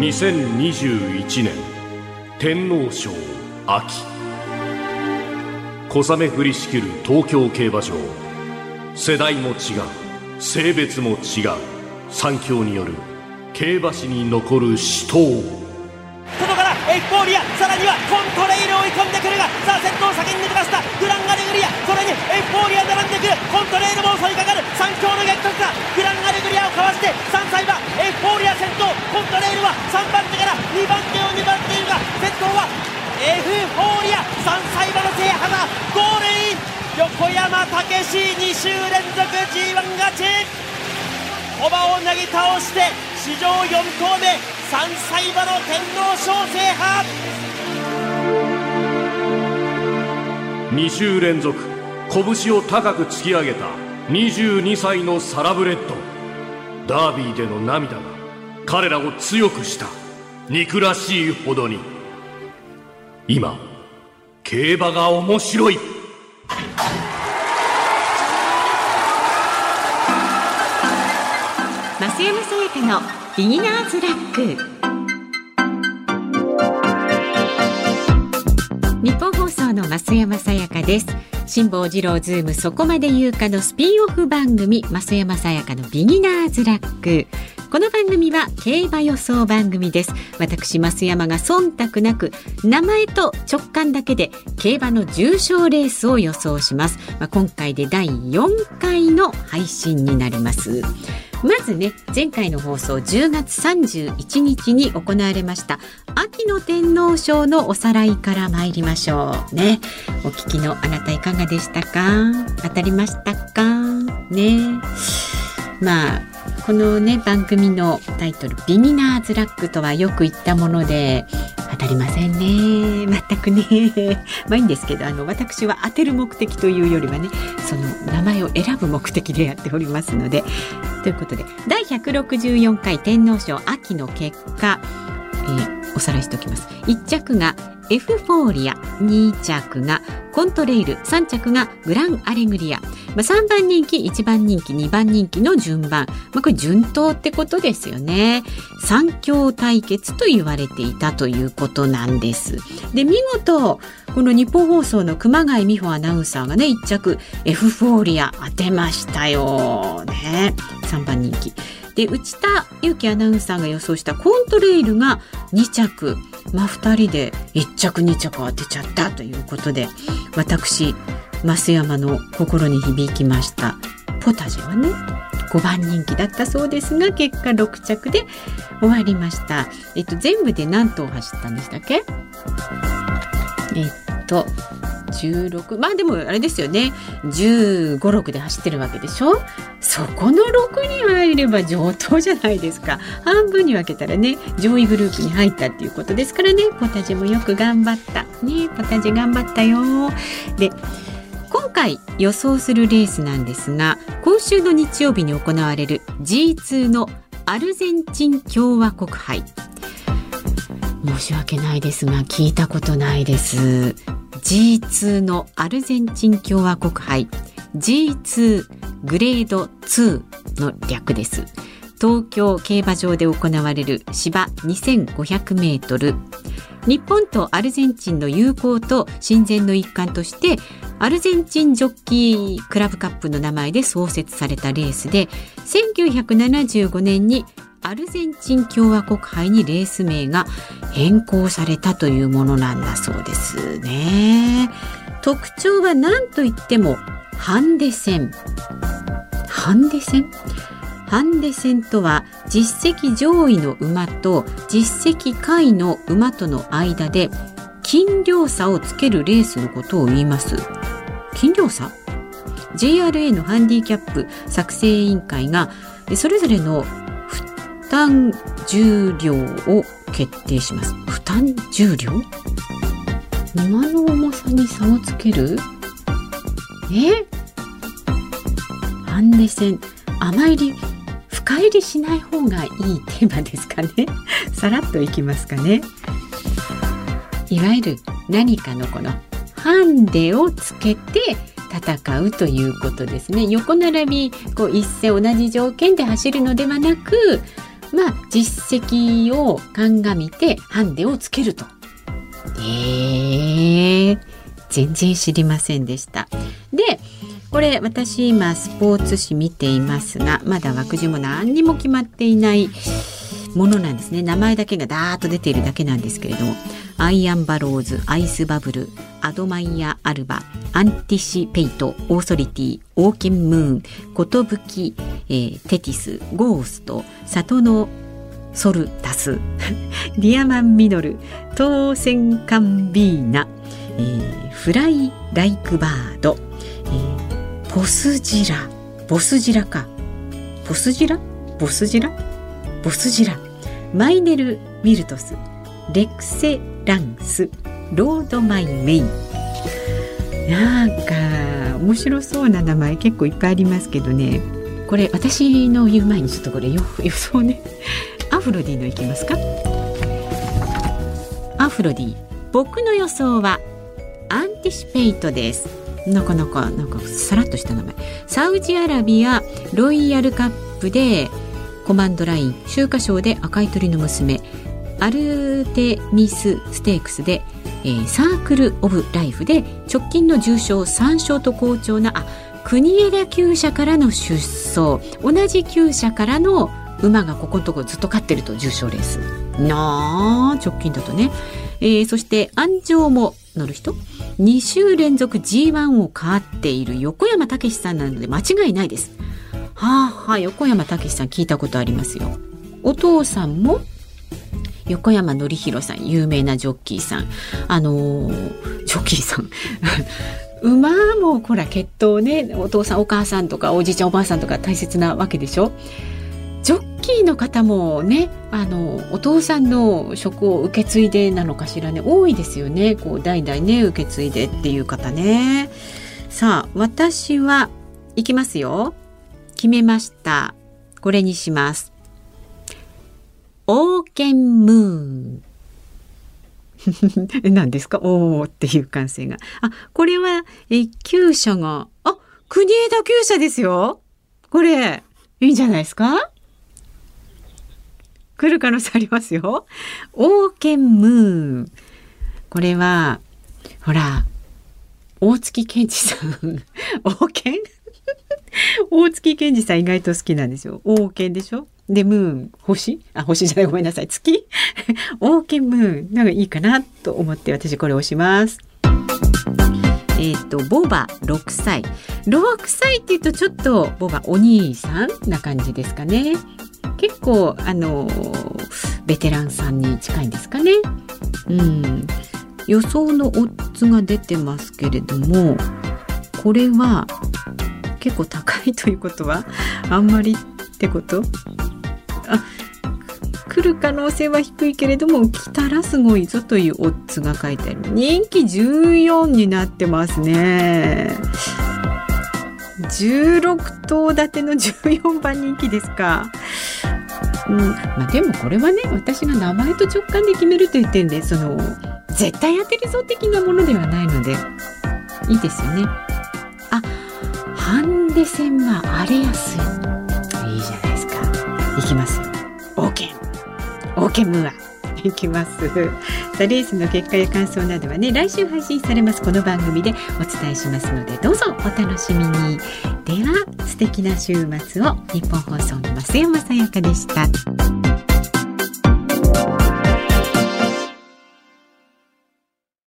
2021年天皇賞秋。小雨降りしきる東京競馬場。世代も違う性別も違う三強による競馬史に残る死闘。エフフォーリアさらにはコントレイル追い込んでくるがさあ先頭先に抜きましたグランアレグリアそれにエフフォーリア並んでくる。コントレイルも襲いかかる。3強の激突だ。グランアレグリアをかわして3歳馬エフフォーリア先頭。コントレイルは3番手から2番手を2番手いるが先頭はエフフォーリア3歳馬の制覇だ。ゴールイン。横山武史2週連続 G1 勝ち。駒をなぎ倒して史上4頭目。3歳馬の天皇賞制覇。2週連続拳を高く突き上げた22歳のサラブレッド。ダービーでの涙が彼らを強くした。憎らしいほどに。今競馬が面白い。増山さやかのビギナーズラック。ニッポン放送の増山さやかです。辛坊治郎ズームそこまで言うかのスピンオフ番組増山さやかのビギナーズラック。この番組は競馬予想番組です。私増山が忖度なく名前と直感だけで競馬の重賞レースを予想します、まあ、今回で第4回の配信になります。まずね前回の放送10月31日に行われました秋の天皇賞のおさらいから参りましょうね。お聞きのあなたいかがでしたか？当たりましたか？ね。まあこのね番組のタイトル「ビギナーズラック」とはよく言ったもので当たりませんね。全くね。まあいいんですけどあの私は当てる目的というよりはねその名前を選ぶ目的でやっておりますので。ということで第164回天皇賞秋の結果、えー、おさらいしておきます。1着がエフフォーリア2着がコントレイル3着がグランアレグリア、まあ、3番人気1番人気2番人気の順番、まあ、これ順当ってことですよね。三強対決と言われていたということなんです。で見事この日本放送の熊谷美穂アナウンサーがね1着エフフォーリア当てましたよね。3番人気。で内田裕樹アナウンサーが予想したコントレイルが2着。まあ2人で1着2着当てちゃったということで私増山の心に響きました。ポタジェはね5番人気だったそうですが結果6着で終わりました。えっと全部で何頭走ったんでしたっけ？えっと16まあでもあれですよね。1 5 6で走ってるわけでしょ？そこの6に入れば上等じゃないですか。半分に分けたらね上位グループに入ったっていうことですからね。ポタジェもよく頑張った。ねポタジェ頑張ったよ。で今回予想するレースなんですが今週の日曜日に行われる G2 のアルゼンチン共和国杯。申し訳ないですが聞いたことないです。G2 のアルゼンチン共和国杯。G2 グレード2の略です。東京競馬場で行われる芝2500メートル。日本とアルゼンチンの友好と親善の一環としてアルゼンチンジョッキークラブカップの名前で創設されたレースで1975年にアルゼンチン共和国杯にレース名が変更されたというものなんだそうですね。特徴は何といってもハンデ戦。ハンデ戦？ハンデ戦とは実績上位の馬と実績下位の馬との間で斤量差をつけるレースのことを言います。斤量差？JRA のハンディキャップ作成委員会がそれぞれの担重量を決定します。負担重量？馬の重さに差をつける？え？ハンデ戦あまり深入りしない方がいいテーマですかね？さらっといきますかね。いわゆる何かのこのハンデをつけて戦うということですね。横並びこう一斉同じ条件で走るのではなくまあ実績を鑑みてハンデをつけると。えー、全然知りませんでした。でこれ私今スポーツ紙見ていますがまだ枠順も何にも決まっていないものなんですね名前だけがダーッと出ているだけなんですけれどもアイアンバローズアイスバブルアドマイヤアルバアンティシペイトオーソリティオーケンムーンコトブキ、えー、テティスゴースト里のソルタス ディアマンミノルトーセンカンビーナ、えー、フライライクバード、えー、ポスジラボスジラか。ポスジラ？ボスジラ？ボスジラ。マイネル・ウィルトスレクセランスロードマイウェイ。なんか面白そうな名前結構いっぱいありますけどね。これ私の言う前にちょっとこれ 予想ね。アフロディのいきますか。アフロディ僕の予想はアンティシペイトです。なかなかなんかさらっとした名前。サウジアラビアロイヤルカップでコマンドライン秋華賞で赤い鳥の娘アルテミスステークスで、えー、サークル・オブ・ライフで直近の重賞3勝と好調なあ国枝厩舎からの出走。同じ厩舎からの馬がここのところずっと勝ってると重賞レース。なあ直近だとね、えー、そして安城も乗る人。2週連続 G1 を勝っている横山武さんなので間違いないです。はあはあ横山武さん聞いたことありますよ。お父さんも横山典弘さん有名なジョッキーさん。あのー、ジョッキーさん。馬もほら血統ね。お父さんお母さんとかおじいちゃんおばあさんとか大切なわけでしょ。ジョッキーの方もねあのお父さんの職を受け継いでなのかしらね。多いですよね。こう代々ね受け継いでっていう方ね。さあ私はいきますよ。決めました。これにします。オーケンムーン。何ですか？おーっていう感性が。あ、これは、え、厩舎が、あ、国枝厩舎ですよ。これ、いいんじゃないですか？来る可能性ありますよ。オーケンムーン。これは、ほら、大月健二さん。王権？大月健二さん意外と好きなんですよ。王権でしょ？で、ムーン、星？あ、星じゃない、ごめんなさい。月？王権ムーン。なんかいいかなと思って私これ押します。えっ、ー、と、ボバ6歳。6歳って言うとちょっとボバお兄さんな感じですかね。結構、あの、ベテランさんに近いんですかね。うん。予想のオッズが出てますけれども、これは結構高いということはあんまりってこと？あ来る可能性は低いけれども来たらすごいぞというオッズが書いてある。人気14になってますね。16頭立ての14番人気ですか。うん。まあ、でもこれはね私が名前と直感で決めるという点でその絶対当てるぞ的なものではないのでいいですよね。あハンデ戦は荒れやすいかいきます。よオーケーオーケームーア。いきます。さあレースの結果や感想などはね来週配信されますこの番組でお伝えしますのでどうぞお楽しみに。では素敵な週末を。日本放送の増山さやかでした。